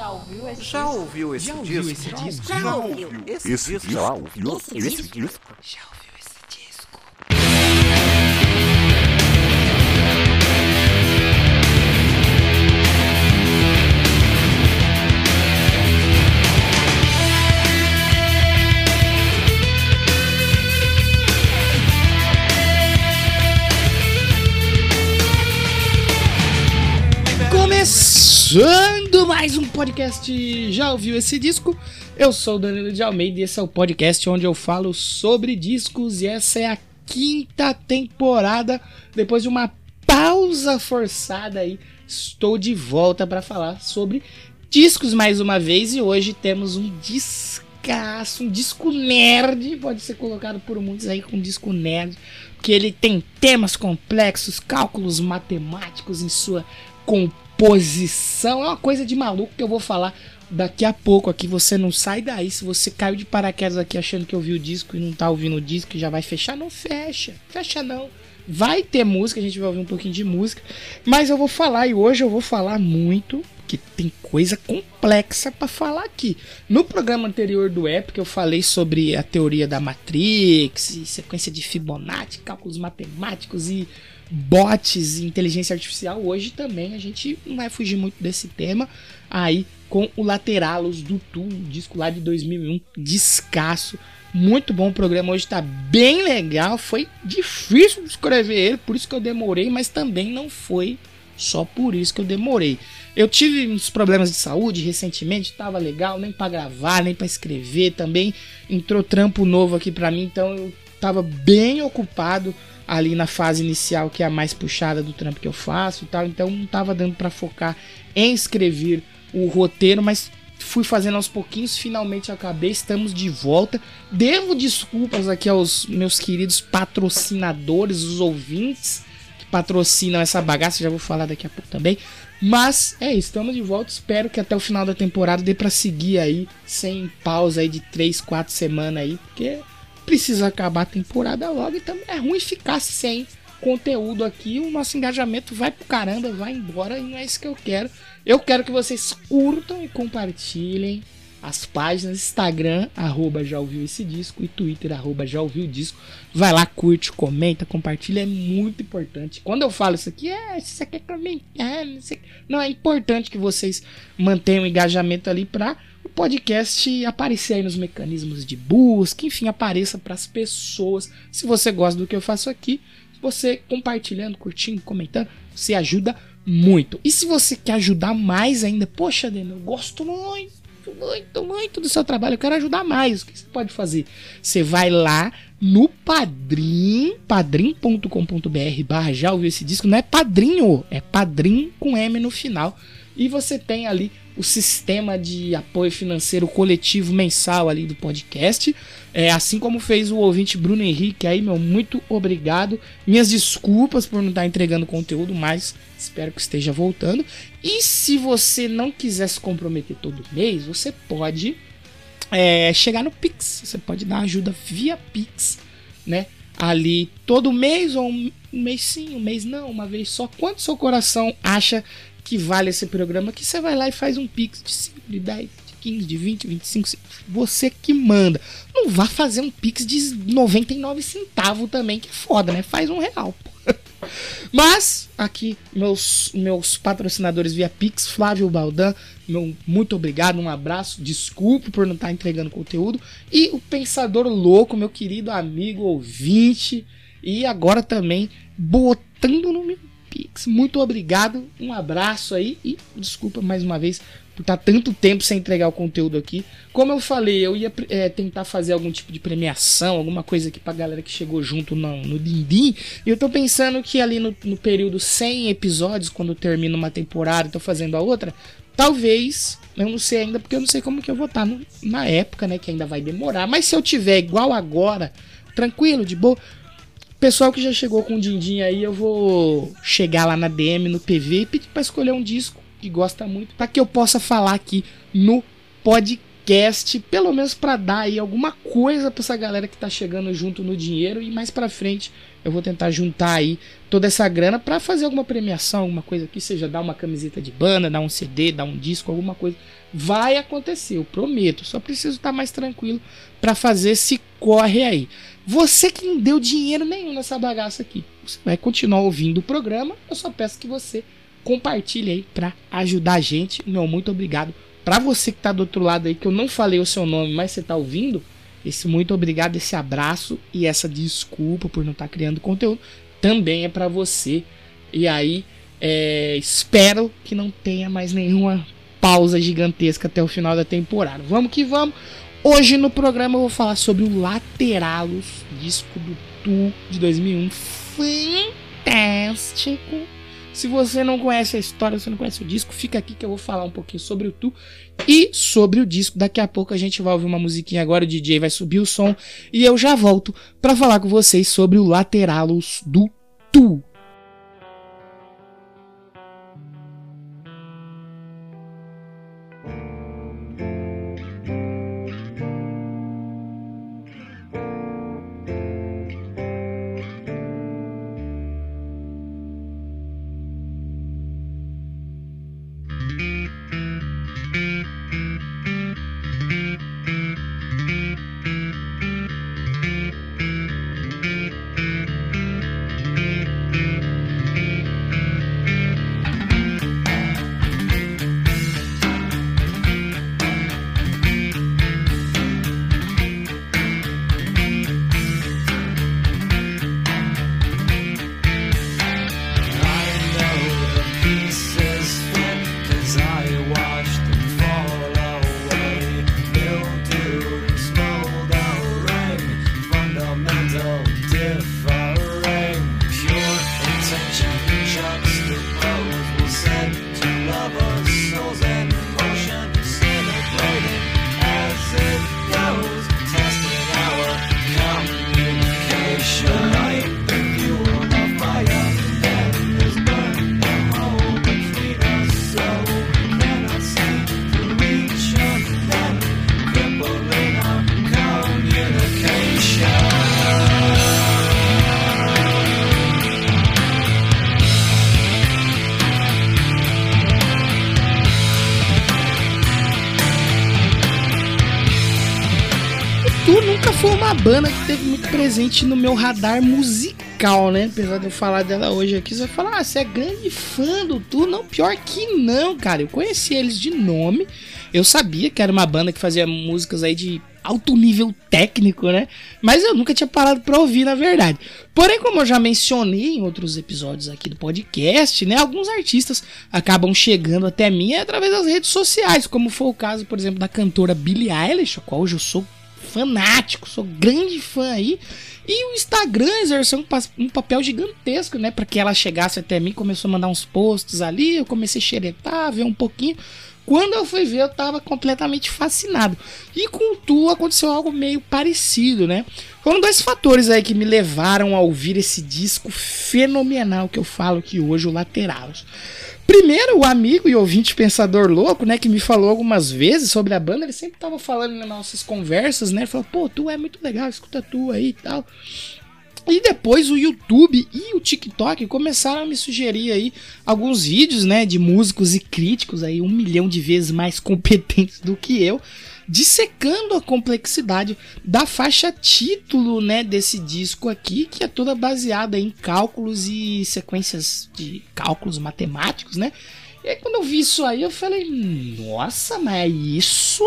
Já ouviu esse Já disco? ouviu esse Já disco? ouviu esse disco? Já ouviu esse Esse disco? já ouviu Esse esse disco? disco? Já ouviu esse disco? Começando mais um podcast. Já ouviu esse disco? Eu sou o Danilo de Almeida e esse é o podcast onde eu falo sobre discos. E essa é a quinta temporada. Depois de uma pausa forçada aí, estou de volta para falar sobre discos mais uma vez. E hoje temos um discaço, um disco nerd, pode ser colocado por muitos aí com disco nerd, porque ele tem temas complexos, cálculos matemáticos em sua composição. É uma coisa de maluco que eu vou falar daqui a pouco aqui. Você não sai daí. Se você caiu de paraquedas aqui achando que ouviu o disco e não tá ouvindo o disco já vai fechar, não fecha. Fecha não. Vai ter música, a gente vai ouvir um pouquinho de música. Mas eu vou falar e hoje eu vou falar muito. Que tem coisa complexa para falar aqui. No programa anterior do Epic, eu falei sobre a teoria da Matrix, e sequência de Fibonacci, cálculos matemáticos e bots e inteligência artificial. Hoje também a gente não vai fugir muito desse tema. Aí com o Lateralos do Tu, disco lá de 2001, descasso. Muito bom o programa hoje, tá bem legal. Foi difícil escrever ele, por isso que eu demorei, mas também não foi só por isso que eu demorei. Eu tive uns problemas de saúde recentemente, tava legal, nem pra gravar, nem pra escrever também. Entrou trampo novo aqui pra mim, então eu tava bem ocupado ali na fase inicial, que é a mais puxada do trampo que eu faço e tal. Então não tava dando pra focar em escrever o roteiro, mas fui fazendo aos pouquinhos, finalmente acabei, estamos de volta. Devo desculpas aqui aos meus queridos patrocinadores, os ouvintes que patrocinam essa bagaça, já vou falar daqui a pouco também. Mas é isso, estamos de volta. Espero que até o final da temporada dê pra seguir aí, sem pausa aí de 3, 4 semanas aí, porque precisa acabar a temporada logo e também é ruim ficar sem conteúdo aqui. O nosso engajamento vai pro caramba, vai embora e não é isso que eu quero. Eu quero que vocês curtam e compartilhem as páginas Instagram, arroba já ouviu esse disco, e Twitter, arroba já ouviu o disco. Vai lá, curte, comenta, compartilha, é muito importante. Quando eu falo isso aqui, é, se você quer comentar, não sei. Não, é importante que vocês mantenham o engajamento ali para o podcast aparecer aí nos mecanismos de busca, enfim, apareça para as pessoas. Se você gosta do que eu faço aqui, você compartilhando, curtindo, comentando, você ajuda muito. E se você quer ajudar mais ainda, poxa, Daniel, eu gosto muito muito, muito do seu trabalho. Eu quero ajudar mais. O que você pode fazer? Você vai lá no Padrim, padrim.com.br barra já ouviu esse disco. Não é padrinho, é padrim com M no final. E você tem ali o sistema de apoio financeiro coletivo mensal ali do podcast. É, assim como fez o ouvinte Bruno Henrique aí, meu, muito obrigado. Minhas desculpas por não estar entregando conteúdo, mas espero que esteja voltando. E se você não quiser se comprometer todo mês, você pode é, chegar no Pix. Você pode dar ajuda via Pix, né? Ali todo mês, ou um mês sim, um mês não, uma vez só. Quanto seu coração acha que vale esse programa? Que você vai lá e faz um Pix de 5, de 10, de 15, de 20, 25. Você que manda. Não vá fazer um Pix de 99 centavos também, que é foda, né? Faz um real, pô. Mas, aqui, meus, meus patrocinadores via Pix, Flávio Baldan, meu muito obrigado, um abraço, desculpe por não estar entregando conteúdo. E o Pensador Louco, meu querido amigo ouvinte, e agora também botando no meu Pix. Muito obrigado, um abraço aí e desculpa mais uma vez por estar tanto tempo sem entregar o conteúdo aqui. Como eu falei, eu ia é, tentar fazer algum tipo de premiação, alguma coisa aqui pra galera que chegou junto no, no Dindim. E eu tô pensando que ali no, no período 100 episódios, quando termina uma temporada e tô fazendo a outra, talvez, eu não sei ainda, porque eu não sei como que eu vou estar no, na época, né, que ainda vai demorar. Mas se eu tiver igual agora, tranquilo, de boa, Pessoal que já chegou com o Dindim aí, eu vou chegar lá na DM, no PV e pedir pra escolher um disco que gosta muito, para que eu possa falar aqui no podcast. pelo menos para dar aí alguma coisa para essa galera que tá chegando junto no dinheiro e mais para frente eu vou tentar juntar aí toda essa grana para fazer alguma premiação, alguma coisa que seja dar uma camiseta de banda, dar um CD, dar um disco, alguma coisa. Vai acontecer, eu prometo. Só preciso estar mais tranquilo para fazer esse corre aí. Você que não deu dinheiro nenhum nessa bagaça aqui, você vai continuar ouvindo o programa. Eu só peço que você compartilhe aí para ajudar a gente. Meu muito obrigado. Para você que tá do outro lado aí que eu não falei o seu nome, mas você tá ouvindo, esse muito obrigado, esse abraço e essa desculpa por não estar tá criando conteúdo também é para você. E aí, é, espero que não tenha mais nenhuma pausa gigantesca até o final da temporada. Vamos que vamos. Hoje no programa eu vou falar sobre o Lateralos, disco do Tu de 2001, fantástico se você não conhece a história, você não conhece o disco, fica aqui que eu vou falar um pouquinho sobre o Tu e sobre o disco. Daqui a pouco a gente vai ouvir uma musiquinha agora, o DJ vai subir o som e eu já volto para falar com vocês sobre o Lateralos do Tu. Presente no meu radar musical, né? Apesar de eu falar dela hoje aqui, você vai falar, ah, você é grande fã do Tu? Não, pior que não, cara. Eu conheci eles de nome. Eu sabia que era uma banda que fazia músicas aí de alto nível técnico, né? Mas eu nunca tinha parado para ouvir, na verdade. Porém, como eu já mencionei em outros episódios aqui do podcast, né? Alguns artistas acabam chegando até mim através das redes sociais, como foi o caso, por exemplo, da cantora Billie Eilish, a qual hoje eu sou fanático, sou grande fã aí. E o Instagram exerceu um, um papel gigantesco, né? Para que ela chegasse até mim, começou a mandar uns posts ali, eu comecei a xeretar, ver um pouquinho. Quando eu fui ver, eu tava completamente fascinado. E com Tu aconteceu algo meio parecido, né? Foram dois fatores aí que me levaram a ouvir esse disco fenomenal que eu falo aqui hoje, o Lateralos. Primeiro, o amigo e ouvinte pensador louco, né, que me falou algumas vezes sobre a banda, ele sempre tava falando nas nossas conversas, né? Falou, pô, tu é muito legal, escuta tu aí e tal. E depois o YouTube e o TikTok começaram a me sugerir aí alguns vídeos, né, de músicos e críticos aí um milhão de vezes mais competentes do que eu, dissecando a complexidade da faixa título, né, desse disco aqui, que é toda baseada em cálculos e sequências de cálculos matemáticos, né? E aí quando eu vi isso aí, eu falei, nossa, mas isso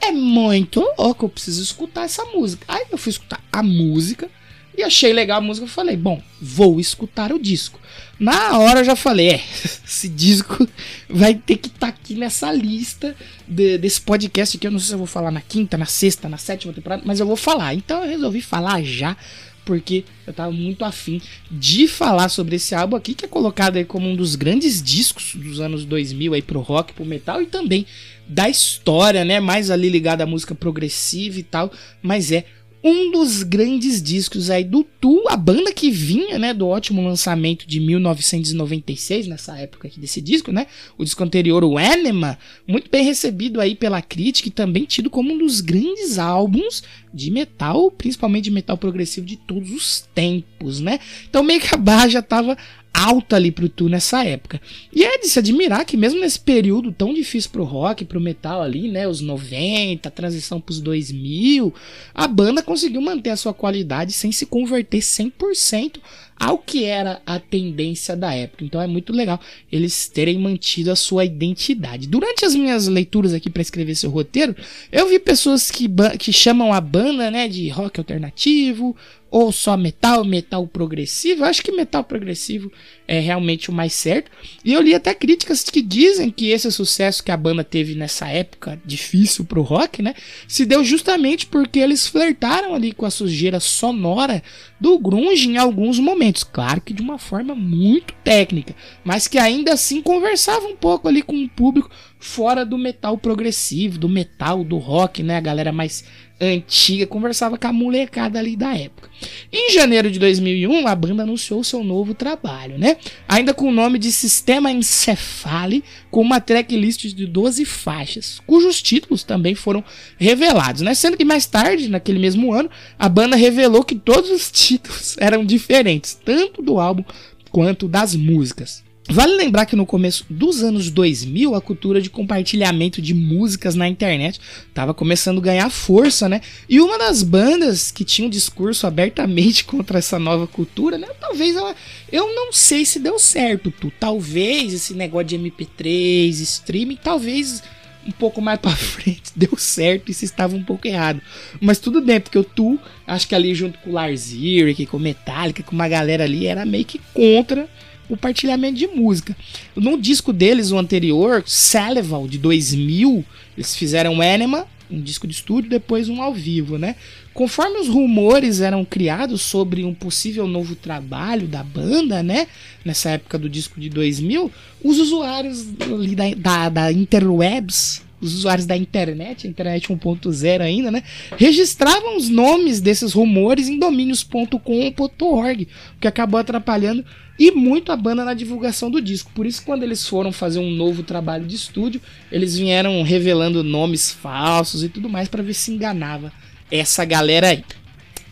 é muito louco, eu preciso escutar essa música. Aí eu fui escutar a música, e achei legal a música, falei, bom, vou escutar o disco. Na hora eu já falei, é, esse disco vai ter que estar tá aqui nessa lista de, desse podcast que eu não sei se eu vou falar na quinta, na sexta, na sétima temporada, mas eu vou falar. Então eu resolvi falar já, porque eu tava muito afim de falar sobre esse álbum aqui, que é colocado aí como um dos grandes discos dos anos 2000 aí pro rock, pro metal e também da história, né? Mais ali ligado à música progressiva e tal, mas é um dos grandes discos aí do Tu, a banda que vinha, né, do ótimo lançamento de 1996, nessa época aqui desse disco, né? O disco anterior, o Anima, muito bem recebido aí pela crítica e também tido como um dos grandes álbuns de metal, principalmente de metal progressivo de todos os tempos, né? Então meio que a barra já tava alta ali pro Tu nessa época. E é de se admirar que mesmo nesse período tão difícil pro rock, pro metal ali, né, os 90, a transição pros 2000, a banda conseguiu manter a sua qualidade sem se converter 100% ao que era a tendência da época. Então é muito legal eles terem mantido a sua identidade. Durante as minhas leituras aqui para escrever seu roteiro, eu vi pessoas que, que chamam a banda, né, de rock alternativo ou só metal, metal progressivo. Eu acho que metal progressivo é realmente o mais certo. E eu li até críticas que dizem que esse sucesso que a banda teve nessa época difícil pro rock, né, se deu justamente porque eles flertaram ali com a sujeira sonora do grunge em alguns momentos, claro que de uma forma muito técnica, mas que ainda assim conversava um pouco ali com o público fora do metal progressivo, do metal, do rock, né, a galera mais antiga, conversava com a molecada ali da época. Em janeiro de 2001, a banda anunciou seu novo trabalho, né? Ainda com o nome de Sistema Encefale, com uma tracklist de 12 faixas, cujos títulos também foram revelados, né? Sendo que mais tarde, naquele mesmo ano, a banda revelou que todos os títulos eram diferentes, tanto do álbum quanto das músicas. Vale lembrar que no começo dos anos 2000 a cultura de compartilhamento de músicas na internet estava começando a ganhar força, né? E uma das bandas que tinha um discurso abertamente contra essa nova cultura, né? Talvez ela, eu não sei se deu certo, tu. Talvez esse negócio de MP3, streaming, talvez um pouco mais para frente deu certo e se estava um pouco errado. Mas tudo bem, porque o Tu, acho que ali junto com o Lars Ulrich, com o Metallica, com uma galera ali, era meio que contra o partilhamento de música. No disco deles, o anterior, Salival, de 2000, eles fizeram Anima, um disco de estúdio, depois um ao vivo, né? Conforme os rumores eram criados sobre um possível novo trabalho da banda, né? Nessa época do disco de 2000, os usuários da, da, da interwebs os usuários da internet, internet 1.0 ainda, né, registravam os nomes desses rumores em domínios.com.org, o que acabou atrapalhando e muito a banda na divulgação do disco. Por isso, quando eles foram fazer um novo trabalho de estúdio, eles vieram revelando nomes falsos e tudo mais para ver se enganava essa galera aí.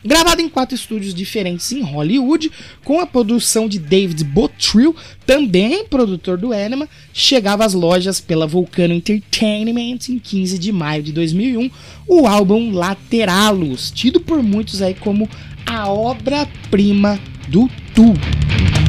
Gravado em quatro estúdios diferentes em Hollywood, com a produção de David Bottrill, também produtor do Anima, chegava às lojas pela Volcano Entertainment em 15 de maio de 2001, o álbum Lateralos, tido por muitos aí como a obra-prima do Tu.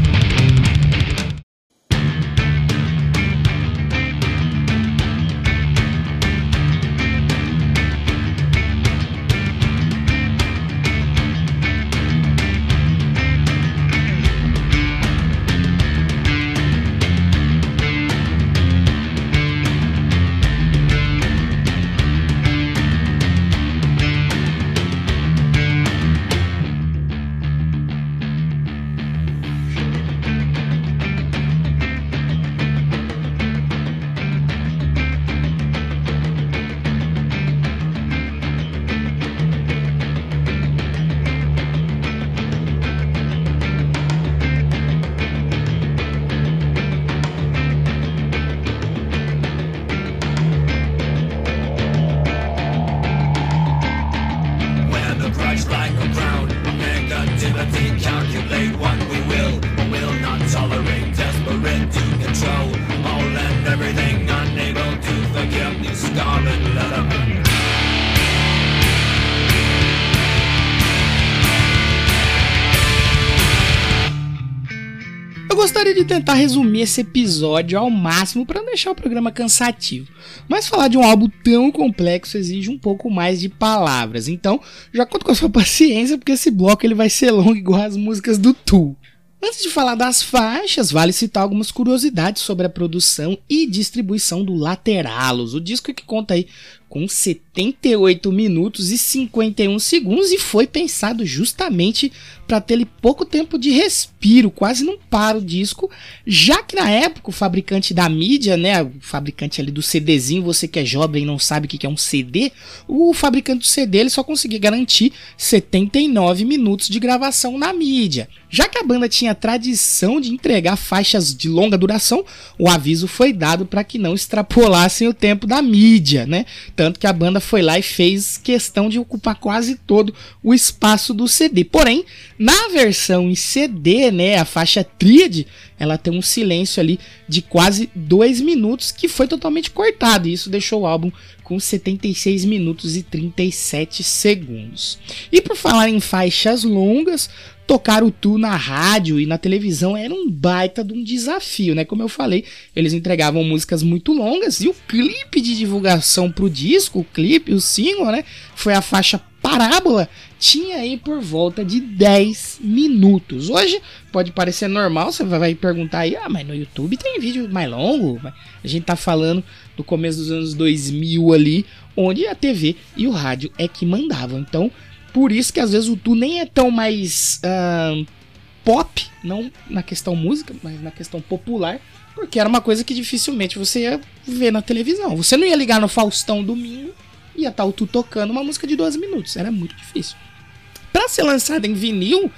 Tentar resumir esse episódio ao máximo para não deixar o programa cansativo. Mas falar de um álbum tão complexo exige um pouco mais de palavras. Então, já conto com a sua paciência porque esse bloco ele vai ser longo igual as músicas do Tool. Antes de falar das faixas, vale citar algumas curiosidades sobre a produção e distribuição do Lateralos, o disco que conta aí com 78 minutos e 51 segundos e foi pensado justamente para ter pouco tempo de respiro, quase não para o disco, já que na época o fabricante da mídia, né, o fabricante ali do CDzinho, você que é jovem e não sabe o que é um CD, o fabricante do CD ele só conseguia garantir 79 minutos de gravação na mídia. Já que a banda tinha tradição de entregar faixas de longa duração, o aviso foi dado para que não extrapolassem o tempo da mídia, né? Tanto que a banda foi lá e fez questão de ocupar quase todo o espaço do CD. Porém, na versão em CD, né, a faixa tríade, ela tem um silêncio ali de quase 2 minutos que foi totalmente cortado. E isso deixou o álbum com 76 minutos e 37 segundos. E por falar em faixas longas, tocar o Tu na rádio e na televisão era um baita de um desafio, né? Como eu falei, eles entregavam músicas muito longas e o clipe de divulgação pro disco, o clipe, o single, né? Foi a faixa Parábola, tinha aí por volta de 10 minutos. Hoje pode parecer normal, você vai perguntar aí, ah, mas no YouTube tem vídeo mais longo. A gente tá falando do começo dos anos 2000 ali, onde a TV e o rádio é que mandavam. Então, por isso que às vezes o Tu nem é tão mais uh, pop, não na questão música, mas na questão popular, porque era uma coisa que dificilmente você ia ver na televisão. Você não ia ligar no Faustão domingo e ia estar tá o Tu tocando uma música de 12 minutos. Era muito difícil. Para ser lançado em vinil,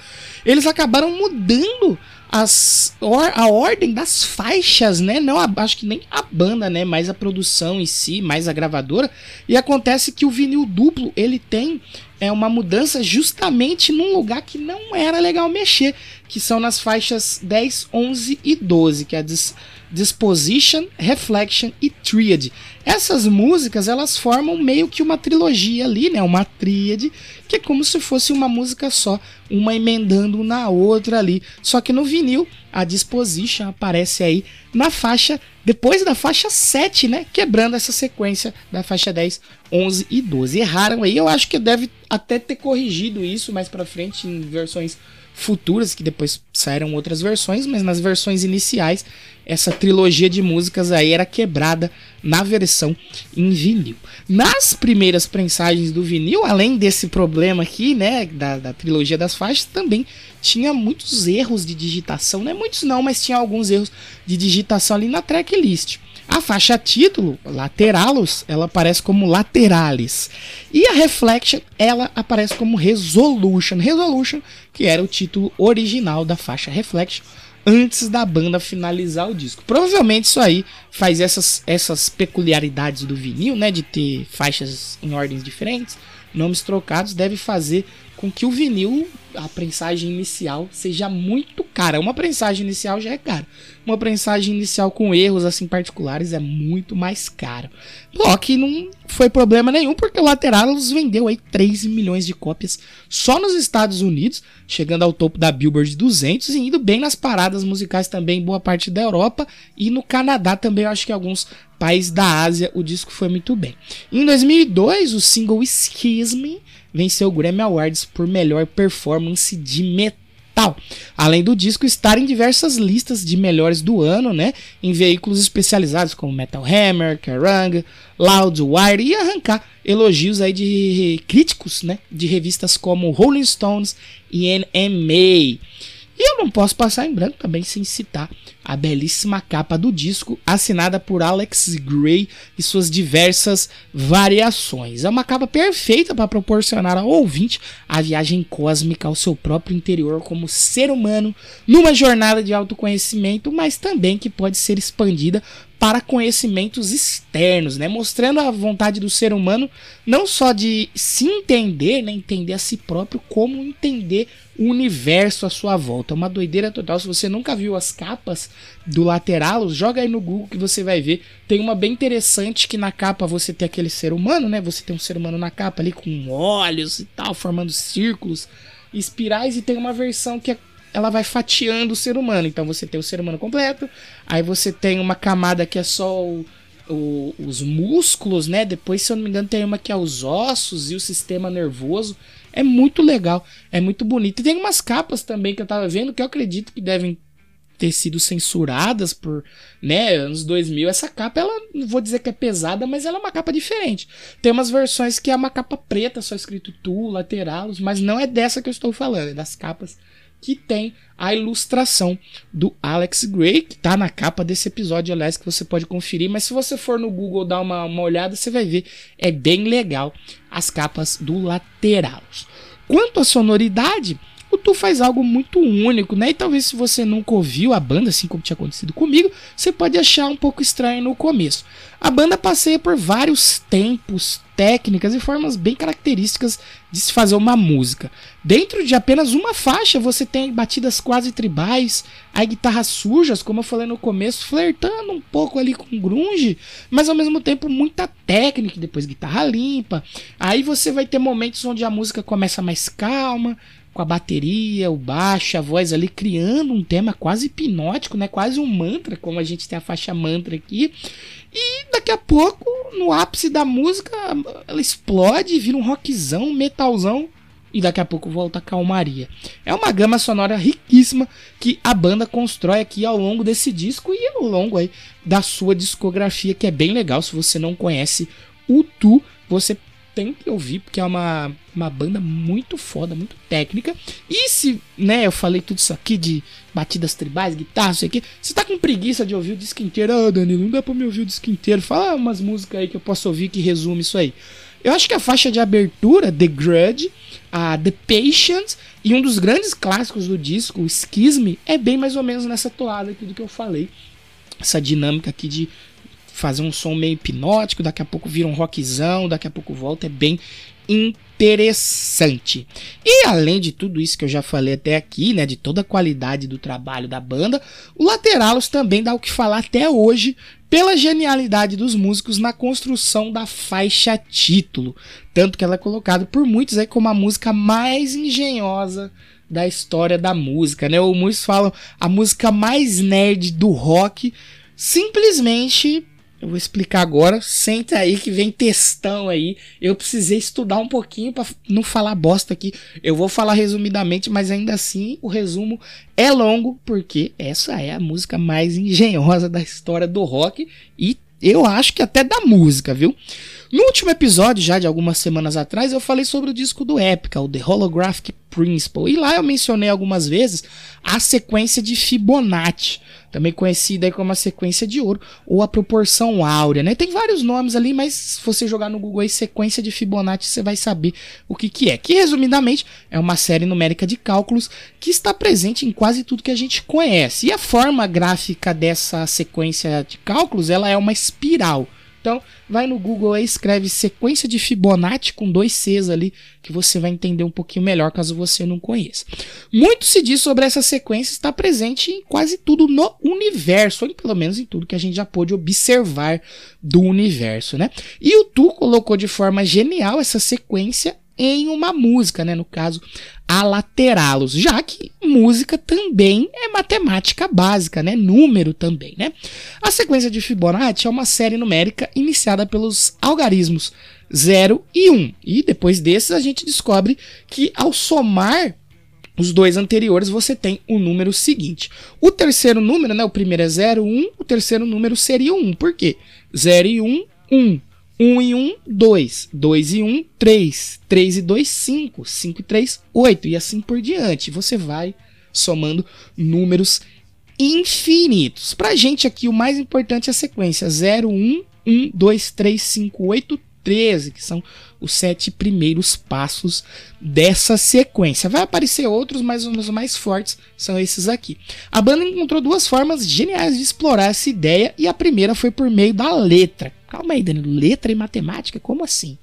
eles acabaram mudando as, or, a ordem das faixas, né? Não, a, acho que nem a banda, né? Mais a produção em si, mais a gravadora. E acontece que o vinil duplo ele tem é uma mudança justamente num lugar que não era legal mexer, que são nas faixas 10, 11 e 12, que é a dis Disposition, Reflection e Triad. Essas músicas, elas formam meio que uma trilogia ali, né? Uma tríade, que é como se fosse uma música só, uma emendando na outra ali. Só que no vinil, a Disposition aparece aí na faixa, depois da faixa 7, né? Quebrando essa sequência da faixa 10, 11 e 12. Erraram aí, eu acho que deve até ter corrigido isso mais para frente em versões futuras, que depois saíram outras versões, mas nas versões iniciais, essa trilogia de músicas aí era quebrada na versão em vinil. Nas primeiras prensagens do vinil, além desse problema aqui, né, da, da trilogia das faixas, também tinha muitos erros de digitação, né, muitos não, mas tinha alguns erros de digitação ali na tracklist. A faixa título, Lateralos, ela aparece como Lateralis. E a Reflection, ela aparece como Resolution. Resolution, que era o título original da faixa Reflection, antes da banda finalizar o disco. Provavelmente isso aí faz essas, essas peculiaridades do vinil, né? De ter faixas em ordens diferentes, nomes trocados, deve fazer com que o vinil, a prensagem inicial, seja muito cara. Uma prensagem inicial já é cara. Uma prensagem inicial com erros assim particulares é muito mais caro. Que não foi problema nenhum, porque o Lateralos vendeu aí 3 milhões de cópias só nos Estados Unidos, chegando ao topo da Billboard 200 e indo bem nas paradas musicais também em boa parte da Europa e no Canadá também, eu acho que alguns países da Ásia o disco foi muito bem. Em 2002, o single Schism venceu o Grammy Awards por melhor performance de metal. Além do disco estar em diversas listas de melhores do ano, né, em veículos especializados como Metal Hammer, Kerrang, Loudwire e arrancar elogios aí de críticos, né, de revistas como Rolling Stones e NMA. E eu não posso passar em branco também sem citar a belíssima capa do disco, assinada por Alex Gray e suas diversas variações. É uma capa perfeita para proporcionar ao ouvinte a viagem cósmica ao seu próprio interior como ser humano, numa jornada de autoconhecimento, mas também que pode ser expandida para conhecimentos externos, né? mostrando a vontade do ser humano não só de se entender, né? entender a si próprio, como entender o universo à sua volta. É uma doideira total. Se você nunca viu as capas do lateral, joga aí no Google que você vai ver. Tem uma bem interessante que na capa você tem aquele ser humano, né? Você tem um ser humano na capa ali com olhos e tal, formando círculos, espirais, e tem uma versão que é ela vai fatiando o ser humano. Então você tem o ser humano completo, aí você tem uma camada que é só o, o, os músculos, né? Depois, se eu não me engano, tem uma que é os ossos e o sistema nervoso. É muito legal, é muito bonito. E tem umas capas também que eu tava vendo que eu acredito que devem ter sido censuradas por, né, anos 2000. Essa capa, ela, vou dizer que é pesada, mas ela é uma capa diferente. Tem umas versões que é uma capa preta, só escrito tu, lateralos, mas não é dessa que eu estou falando, é das capas que tem a ilustração do Alex Gray, que tá na capa desse episódio, aliás, que você pode conferir. Mas se você for no Google dar uma, uma olhada, você vai ver. É bem legal as capas do Lateralos. Quanto à sonoridade, o Tu faz algo muito único, né? E talvez se você nunca ouviu a banda, assim como tinha acontecido comigo, você pode achar um pouco estranho no começo. A banda passeia por vários tempos, técnicas e formas bem características de se fazer uma música. Dentro de apenas uma faixa, você tem batidas quase tribais, aí guitarras sujas, como eu falei no começo, flertando um pouco ali com grunge, mas ao mesmo tempo muita técnica, depois guitarra limpa. Aí você vai ter momentos onde a música começa mais calma, com a bateria, o baixo, a voz ali criando um tema quase hipnótico, né? Quase um mantra, como a gente tem a faixa mantra aqui. E daqui a pouco, no ápice da música, ela explode, vira um rockzão, metalzão e daqui a pouco volta a calmaria. É uma gama sonora riquíssima que a banda constrói aqui ao longo desse disco e ao longo aí da sua discografia, que é bem legal. Se você não conhece o Tu, você tem que ouvir, porque é uma, uma banda muito foda, muito técnica. E se, né, eu falei tudo isso aqui de batidas tribais, guitarra, isso aqui, você tá com preguiça de ouvir o disco inteiro, ah, Danilo, não dá pra me ouvir o disco inteiro. Fala umas músicas aí que eu posso ouvir que resume isso aí. Eu acho que a faixa de abertura, The Grudge, a The Patient e um dos grandes clássicos do disco, o Schism, é bem mais ou menos nessa toada aqui do que eu falei. Essa dinâmica aqui de fazer um som meio hipnótico, daqui a pouco vira um rockzão, daqui a pouco volta, é bem interessante. E além de tudo isso que eu já falei até aqui, né, de toda a qualidade do trabalho da banda, o Lateralos também dá o que falar até hoje pela genialidade dos músicos na construção da faixa título, tanto que ela é colocada por muitos aí como a música mais engenhosa da história da música, né? Ou muitos falam a música mais nerd do rock, simplesmente eu vou explicar agora. Senta aí que vem textão aí. Eu precisei estudar um pouquinho para não falar bosta aqui. Eu vou falar resumidamente, mas ainda assim o resumo é longo porque essa é a música mais engenhosa da história do rock e eu acho que até da música, viu? No último episódio, já de algumas semanas atrás, eu falei sobre o disco do Epica, o The Holographic Principle. E lá eu mencionei algumas vezes a sequência de Fibonacci, também conhecida como a sequência de ouro ou a proporção áurea, né? Tem vários nomes ali, mas se você jogar no Google aí sequência de Fibonacci, você vai saber o que que é. Que resumidamente é uma série numérica de cálculos que está presente em quase tudo que a gente conhece. E a forma gráfica dessa sequência de cálculos, ela é uma espiral. Então, vai no Google e escreve sequência de Fibonacci com dois Cs ali, que você vai entender um pouquinho melhor caso você não conheça. Muito se diz sobre essa sequência, está presente em quase tudo no universo, ou pelo menos em tudo que a gente já pôde observar do universo, né? E o Tu colocou de forma genial essa sequência em uma música, né? No caso, a lateralos, já que música também é matemática básica, né? Número também, né? A sequência de Fibonacci é uma série numérica iniciada pelos algarismos 0 e 1. Um. E depois desses a gente descobre que ao somar os dois anteriores você tem o número seguinte. O terceiro número, né? O primeiro é 0, 1, um, o terceiro número seria 1. Um. Por quê? 0 e 1, um, 1. Um. 1 e 1, 2. 2 e 1, 3. 3 e 2, 5. 5 e 3, 8. E assim por diante. Você vai somando números infinitos. Pra gente aqui, o mais importante é a sequência: 0, 1, 1, 2, 3, 5, 8, 13, que são os sete primeiros passos dessa sequência. Vai aparecer outros, mas os mais fortes são esses aqui. A banda encontrou duas formas geniais de explorar essa ideia, e a primeira foi por meio da letra. Calma aí, Danilo, letra e matemática? Como assim?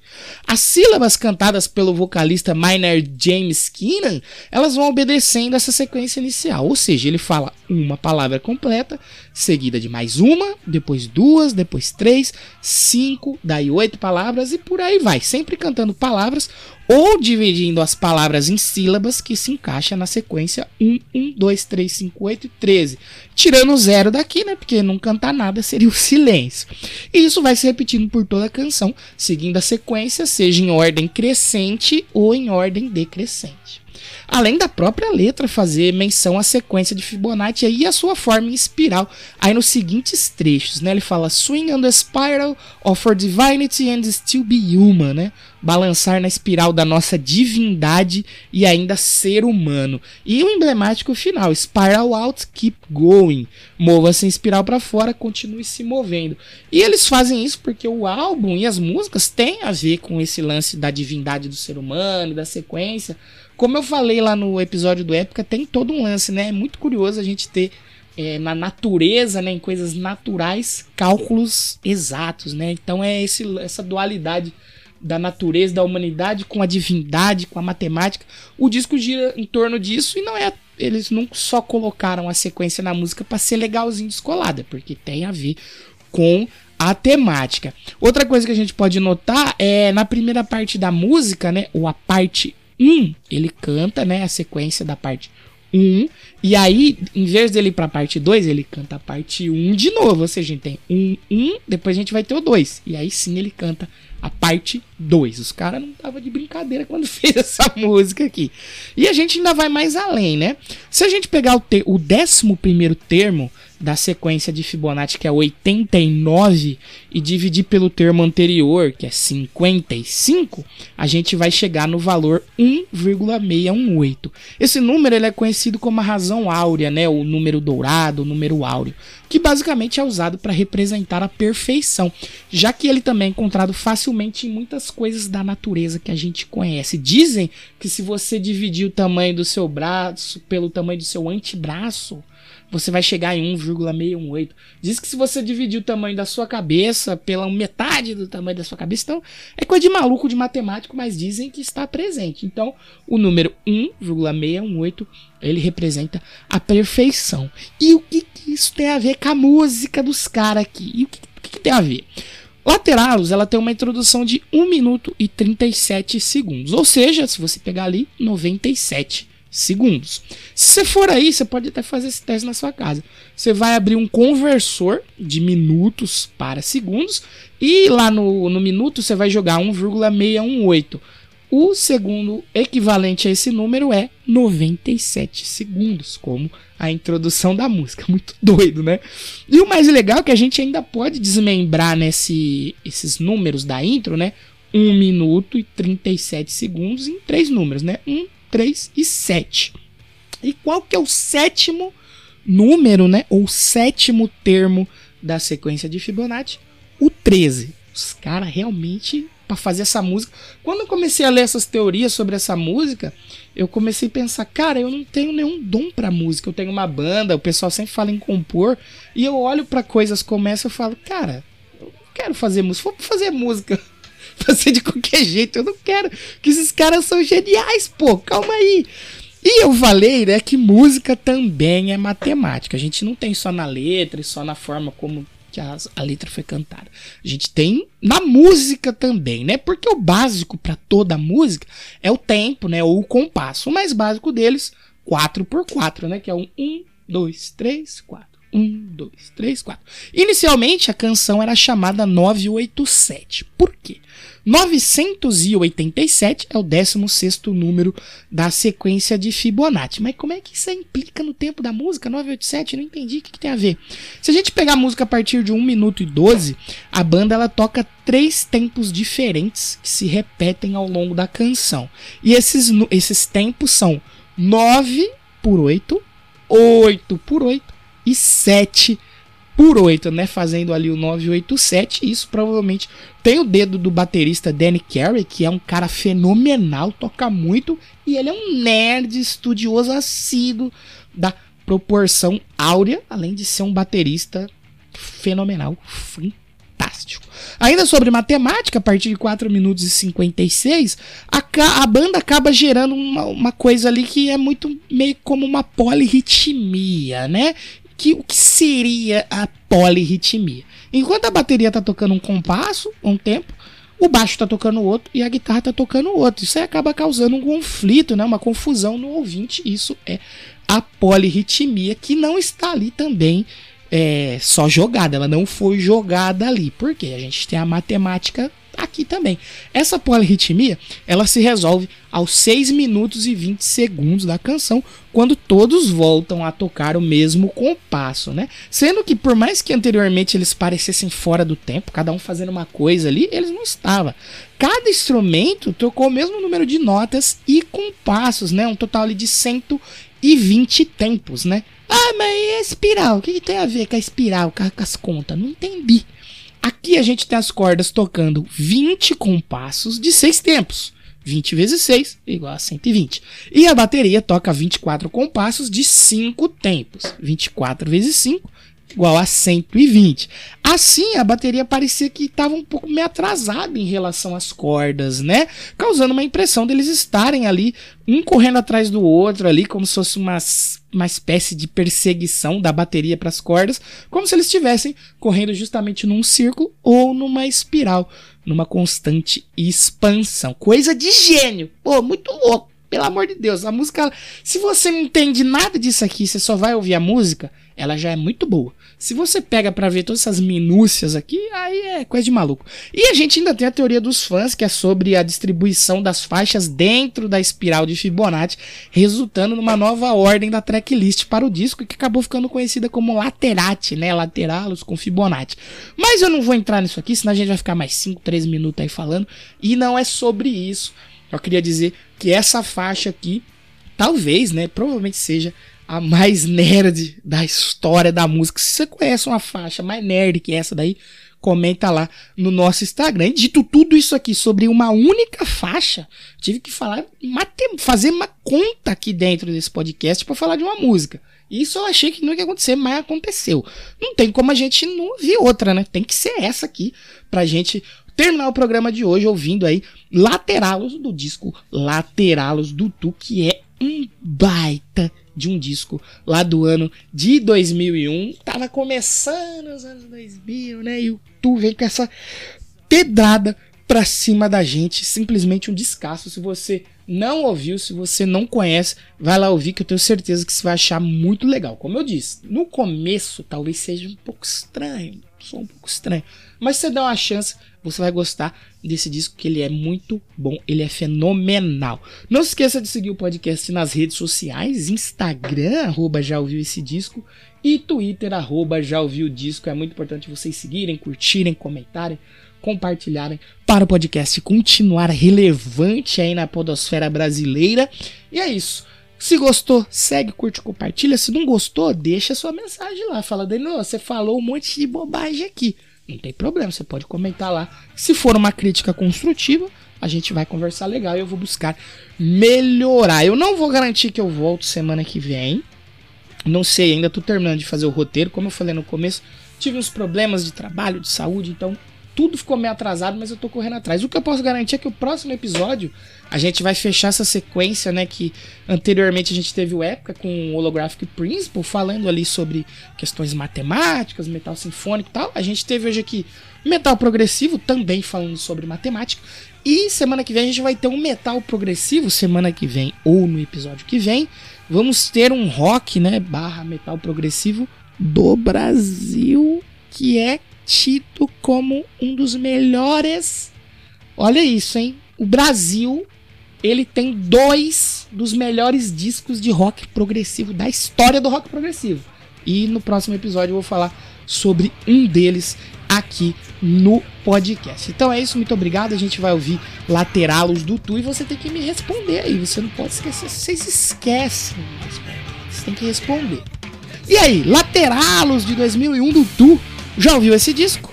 As sílabas cantadas pelo vocalista Minor James Keenan, elas vão obedecendo essa sequência inicial, ou seja, ele fala uma palavra completa, seguida de mais uma, depois duas, depois três, cinco, daí oito palavras e por aí vai, sempre cantando palavras ou dividindo as palavras em sílabas que se encaixa na sequência 1, 1, 2, 3, 5, 8 e 13. Tirando o zero daqui, né? Porque não cantar nada seria o silêncio. E isso vai se repetindo por toda a canção, seguindo a sequência, seja em ordem crescente ou em ordem decrescente além da própria letra fazer menção à sequência de Fibonacci e a sua forma em espiral, aí nos seguintes trechos, né? Ele fala swing on the spiral of our divinity and still be human, né? Balançar na espiral da nossa divindade e ainda ser humano. E o emblemático final, spiral out, keep going. Mova-se em espiral para fora, continue se movendo. E eles fazem isso porque o álbum e as músicas têm a ver com esse lance da divindade do ser humano, da sequência. Como eu falei lá no episódio do Época, tem todo um lance, né? É muito curioso a gente ter é, na natureza, né, em coisas naturais, cálculos exatos, né? Então é esse, essa dualidade da natureza, da humanidade com a divindade, com a matemática. O disco gira em torno disso e não é eles não só colocaram a sequência na música para ser legalzinho descolada, porque tem a ver com a temática. Outra coisa que a gente pode notar é na primeira parte da música, né, ou a parte 1, ele canta, né, a sequência da parte 1, e aí, em vez dele ir pra parte 2, ele canta a parte 1 de novo, ou seja, a gente tem 1, 1, depois a gente vai ter o 2, e aí sim ele canta a parte 2. Os caras não tava de brincadeira quando fez essa música aqui. E a gente ainda vai mais além, né? Se a gente pegar o, te o décimo primeiro termo da sequência de Fibonacci, que é 89, e dividir pelo termo anterior, que é 55, a gente vai chegar no valor 1,618. Esse número ele é conhecido como a razão áurea, né? o número dourado, o número áureo, que basicamente é usado para representar a perfeição, já que ele também é encontrado facilmente em muitas coisas da natureza que a gente conhece. Dizem que se você dividir o tamanho do seu braço pelo tamanho do seu antebraço, você vai chegar em 1,618. Diz que se você dividir o tamanho da sua cabeça pela metade do tamanho da sua cabeça, então é coisa de maluco de matemático, mas dizem que está presente. Então, o número 1,618 ele representa a perfeição. E o que, que, isso tem a ver com a música dos caras aqui? E o que, que, que tem a ver? Lateralos, ela tem uma introdução de 1 minuto e 37 segundos. Ou seja, se você pegar ali, 97 segundos. Se você for aí, você pode até fazer esse teste na sua casa. Você vai abrir um conversor de minutos para segundos e lá no, no minuto você vai jogar 1,618. O segundo equivalente a esse número é 97 segundos, como a introdução da música. Muito doido, né? E o mais legal é que a gente ainda pode desmembrar nesse, esses números da intro, né? 1 minuto e 37 segundos em três números, né? 1, 3 e 7. E qual que é o sétimo número, né? Ou sétimo termo da sequência de Fibonacci? O 13. Os caras realmente para fazer essa música. Quando eu comecei a ler essas teorias sobre essa música, eu comecei a pensar, cara, eu não tenho nenhum dom para música. Eu tenho uma banda, o pessoal sempre fala em compor, e eu olho para coisas como essa e falo, cara, eu não quero fazer música, vou fazer música fazer de qualquer jeito. Eu não quero. Que esses caras são geniais, pô. Calma aí. E eu falei, né, que música também é matemática. A gente não tem só na letra e só na forma como que a, a letra foi cantada. A gente tem na música também, né? Porque o básico para toda música é o tempo, né? Ou o compasso. O mais básico deles, 4 por 4, né? Que é um 1, 2, 3, 4. 1, 2, 3, 4. Inicialmente a canção era chamada 987. Por quê? 987 é o 16 número da sequência de Fibonacci. Mas como é que isso implica no tempo da música? 987, não entendi o que, que, tem a ver. Se a gente pegar a música a partir de 1 minuto e 12, a banda ela toca três tempos diferentes que se repetem ao longo da canção. E esses, esses tempos são 9 por 8, 8 por 8 e 7 por por 8, né? Fazendo ali o 987. Isso provavelmente tem o dedo do baterista Danny Carey, que é um cara fenomenal, toca muito. E ele é um nerd estudioso assíduo da proporção áurea, além de ser um baterista fenomenal, fantástico. Ainda sobre matemática, a partir de 4 minutos e 56, a, a banda acaba gerando uma, uma coisa ali que é muito meio como uma polirritmia, né? Que o que seria a polirritmia? Enquanto a bateria está tocando um compasso, um tempo, o baixo tá tocando outro e a guitarra tá tocando outro. Isso aí acaba causando um conflito, né? Uma confusão no ouvinte. Isso é a polirritmia que não está ali também é, só jogada, ela não foi jogada ali. Porque a gente tem a matemática aqui também. Essa polirritmia, ela se resolve aos 6 minutos e 20 segundos da canção, quando todos voltam a tocar o mesmo compasso, né? Sendo que por mais que anteriormente eles parecessem fora do tempo, cada um fazendo uma coisa ali, eles não estavam. Cada instrumento tocou o mesmo número de notas e compassos, né? Um total ali de 120 tempos, né? Ah, mas e a espiral? O que, que tem a ver com a espiral, com as contas? Não entendi. Aqui a gente tem as cordas tocando 20 compassos de 6 tempos. 20 vezes 6 igual a 120. E a bateria toca 24 compassos de 5 tempos. 24 vezes 5 igual a 120. Assim, a bateria parecia que estava um pouco meio atrasada em relação às cordas, né? Causando uma impressão deles estarem ali, um correndo atrás do outro ali, como se fosse uma, uma espécie de perseguição da bateria para as cordas, como se eles estivessem correndo justamente num círculo ou numa espiral, numa constante expansão. Coisa de gênio! Pô, muito louco! Pelo amor de Deus, a música, se você não entende nada disso aqui, você só vai ouvir a música, ela já é muito boa. Se você pega para ver todas essas minúcias aqui, aí é coisa de maluco. E a gente ainda tem a teoria dos fãs, que é sobre a distribuição das faixas dentro da espiral de Fibonacci, resultando numa nova ordem da tracklist para o disco, que acabou ficando conhecida como Laterate, né? Lateralos com Fibonacci. Mas eu não vou entrar nisso aqui, senão a gente vai ficar mais 5, 3 minutos aí falando. E não é sobre isso. Eu queria dizer que essa faixa aqui, talvez, né? Provavelmente seja a mais nerd da história da música. Se você conhece uma faixa mais nerd que essa daí, comenta lá no nosso Instagram. E dito tudo isso aqui sobre uma única faixa, tive que falar, fazer uma conta aqui dentro desse podcast para falar de uma música. Isso eu achei que não ia acontecer, mas aconteceu. Não tem como a gente não ouvir outra, né? Tem que ser essa aqui pra gente terminar o programa de hoje ouvindo aí Lateralos do disco Lateralos do Tu, que é um baita de um disco lá do ano de 2001. Tava começando os anos 2000, né? E Tu vem com essa pedrada pra cima da gente. Simplesmente um descasso. Se você não ouviu, se você não conhece, vai lá ouvir que eu tenho certeza que você vai achar muito legal. Como eu disse, no começo talvez seja um pouco estranho, só um pouco estranho, mas você dá uma chance, você vai gostar desse disco que ele é muito bom, ele é fenomenal. Não se esqueça de seguir o podcast nas redes sociais, Instagram, arroba já ouviu esse disco, e Twitter, arroba já ouviu o disco. É muito importante vocês seguirem, curtirem, comentarem, compartilharem para o podcast continuar relevante aí na podosfera brasileira. E é isso. Se gostou, segue, curte, compartilha. Se não gostou, deixa sua mensagem lá. Fala dele, você falou um monte de bobagem aqui. Não tem problema, você pode comentar lá. Se for uma crítica construtiva, a gente vai conversar legal e eu vou buscar melhorar. Eu não vou garantir que eu volto semana que vem. Não sei, ainda tô terminando de fazer o roteiro. Como eu falei no começo, tive uns problemas de trabalho, de saúde, então tudo ficou meio atrasado, mas eu tô correndo atrás. O que eu posso garantir é que o próximo episódio a gente vai fechar essa sequência, né? Que anteriormente a gente teve o época com o Holographic Principle, falando ali sobre questões matemáticas, metal sinfônico e tal. A gente teve hoje aqui metal progressivo, também falando sobre matemática. E semana que vem a gente vai ter um metal progressivo, semana que vem ou no episódio que vem. Vamos ter um rock, né? Barra metal progressivo do Brasil, que é tido como um dos melhores. Olha isso, hein? O Brasil, ele tem dois dos melhores discos de rock progressivo da história do rock progressivo. E no próximo episódio eu vou falar sobre um deles aqui no podcast. Então é isso, muito obrigado. A gente vai ouvir Lateralos do Tu e você tem que me responder aí. Você não pode esquecer. Vocês esquecem. Você tem que responder. E aí, Lateralos de 2001 do Tu já ouviu esse disco?